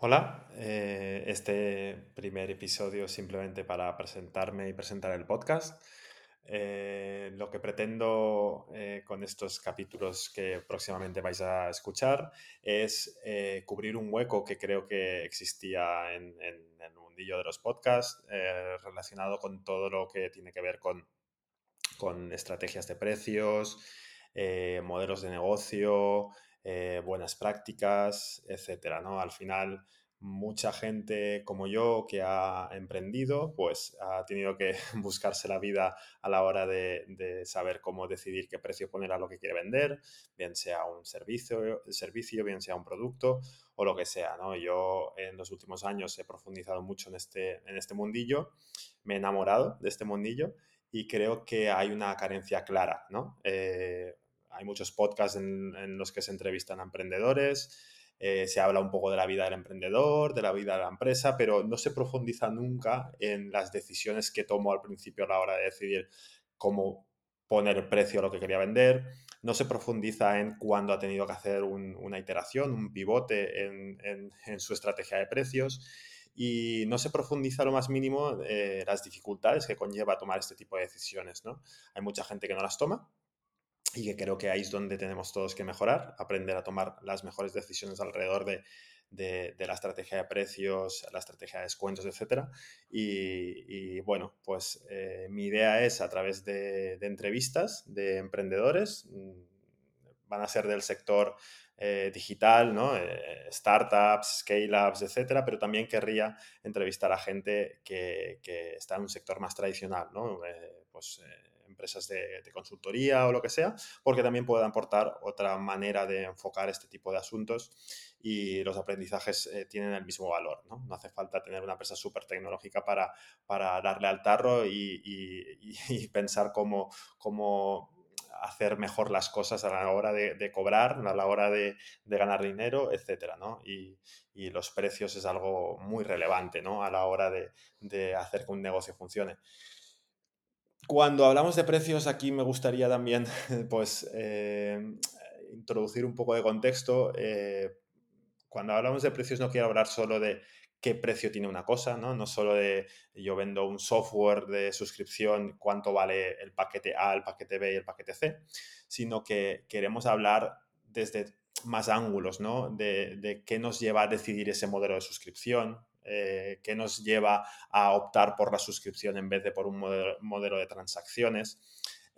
Hola, eh, este primer episodio simplemente para presentarme y presentar el podcast. Eh, lo que pretendo eh, con estos capítulos que próximamente vais a escuchar es cubrir un hueco que creo que existía en, en el mundillo de los podcasts relacionado con todo lo que tiene que ver con, con estrategias de precios, modelos de negocio, eh, buenas prácticas, etcétera, ¿no? Al final, mucha gente como yo que ha emprendido, pues ha tenido que buscarse la vida a la hora de, saber cómo decidir qué precio poner a lo que quiere vender, bien sea un servicio, servicio, bien sea un producto o lo que sea, ¿no? Yo en los últimos años he profundizado mucho en este, en este mundillo, me he enamorado de este mundillo y creo que hay una carencia clara, ¿no? Eh, hay muchos podcasts en, los que se entrevistan a emprendedores, eh, se habla un poco de la vida del emprendedor, de la vida de la empresa, pero no se profundiza nunca en las decisiones que tomo al principio a la hora de decidir cómo poner precio a lo que quería vender, no se profundiza en cuándo ha tenido que hacer una iteración, un pivote en, su estrategia de precios y no se profundiza lo más mínimo eh, las dificultades que conlleva tomar este tipo de decisiones. ¿no? Hay mucha gente que no las toma y que creo que ahí es donde tenemos todos que mejorar, aprender a tomar las mejores decisiones alrededor de, de, la estrategia de precios, la estrategia de descuentos, etc. Y, bueno, pues eh, mi idea es a través de, entrevistas de emprendedores, mm, van a ser del sector eh, digital, ¿no? Eh, startups, scale-ups, etcétera, pero también querría entrevistar a gente que, que está en un sector más tradicional, ¿no? pues empresas de, consultoría o lo que sea, porque también pueden aportar otra manera de enfocar este tipo de asuntos y los aprendizajes eh, tienen el mismo valor. ¿no? no hace falta tener una empresa súper tecnológica para, para darle al tarro y, pensar cómo, cómo hacer mejor las cosas a la hora de, cobrar, a la hora de, ganar dinero, etcétera, ¿no? Y, los precios es algo muy relevante, ¿no? A la hora de, hacer que un negocio funcione. Cuando hablamos de precios, aquí me gustaría también pues, eh, introducir un poco de contexto. Eh, cuando hablamos de precios no quiero hablar solo de qué precio tiene una cosa, ¿no? No solo de yo vendo un software de suscripción, cuánto vale el paquete A, el paquete B y el paquete C, sino que queremos hablar desde más ángulos, ¿no? De, de qué nos lleva a decidir ese modelo de suscripción, eh, que nos lleva a optar por la suscripción en vez de por un modelo, de transacciones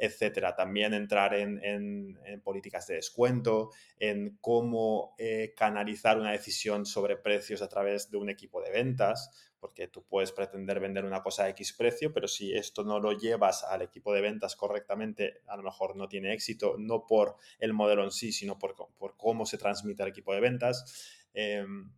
etcétera. También entrar en, políticas de descuento, en cómo eh, canalizar una decisión sobre precios a través de un equipo de ventas, porque tú puedes pretender vender una cosa a X precio, pero si esto no lo llevas al equipo de ventas correctamente, a lo mejor no tiene éxito, no por el modelo en sí, sino por, cómo se transmite al equipo de ventas. Em,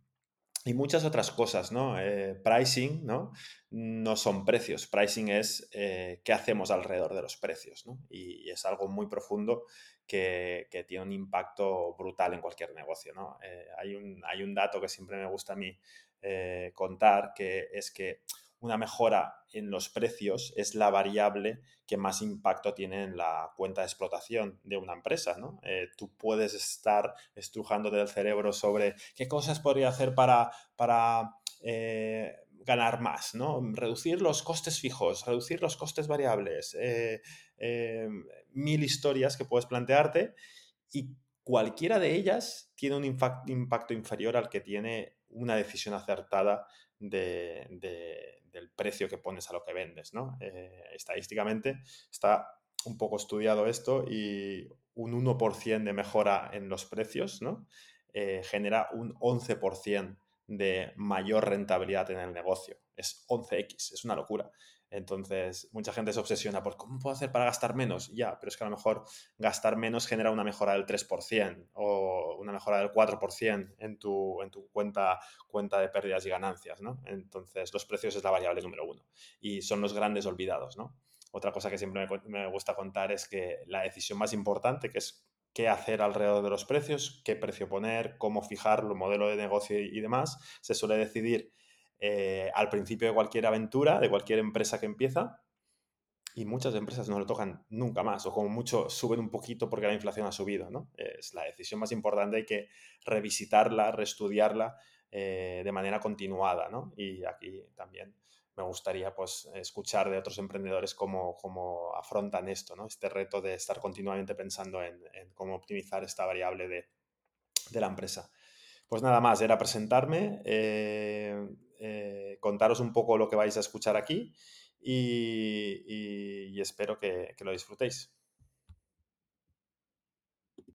y muchas otras cosas, ¿no? Eh, pricing, ¿no? No son precios. Pricing es eh, qué hacemos alrededor de los precios, ¿no? Y, es algo muy profundo que, tiene un impacto brutal en cualquier negocio, ¿no? Eh, hay, un, hay, un, dato que siempre me gusta a mí contar, que es que una mejora en los precios es la variable que más impacto tiene en la cuenta de explotación de una empresa. ¿no? Eh, tú puedes estar estrujándote el cerebro sobre qué cosas podría hacer para, para eh, ganar más, ¿no? reducir los costes fijos, reducir los costes variables, eh, mil historias que puedes plantearte y cualquiera de ellas tiene un impacto inferior al que tiene una decisión acertada de, del precio que pones a lo que vendes. ¿no? Eh, estadísticamente está un poco estudiado esto y un 1% de mejora en los precios ¿no? Eh, genera un 11% de mayor rentabilidad en el negocio. Es 11x, es una locura. Entonces, mucha gente se obsesiona por cómo puedo hacer para gastar menos. Ya, pero es que a lo mejor gastar menos genera una mejora del 3% o una mejora del 4% en tu, en tu cuenta, cuenta de pérdidas y ganancias, ¿no? Entonces, los precios es la variable número uno y son los grandes olvidados, ¿no? Otra cosa que siempre me gusta contar es que la decisión más importante, que es qué hacer alrededor de los precios, qué precio poner, cómo fijarlo, modelo de negocio y demás, se suele decidir eh, al principio de cualquier aventura, de cualquier empresa que empieza, y muchas empresas no lo tocan nunca más, o como mucho suben un poquito porque la inflación ha subido, ¿no? Es la decisión más importante, hay que revisitarla, reestudiarla de manera continuada, ¿no? Y aquí también me gustaría pues, escuchar de otros emprendedores cómo, cómo afrontan esto, ¿no? Este reto de estar continuamente pensando en, cómo optimizar esta variable de, de, la empresa. Pues nada más, era presentarme, eh, eh, contaros un poco lo que vais a escuchar aquí y, espero que lo disfrutéis.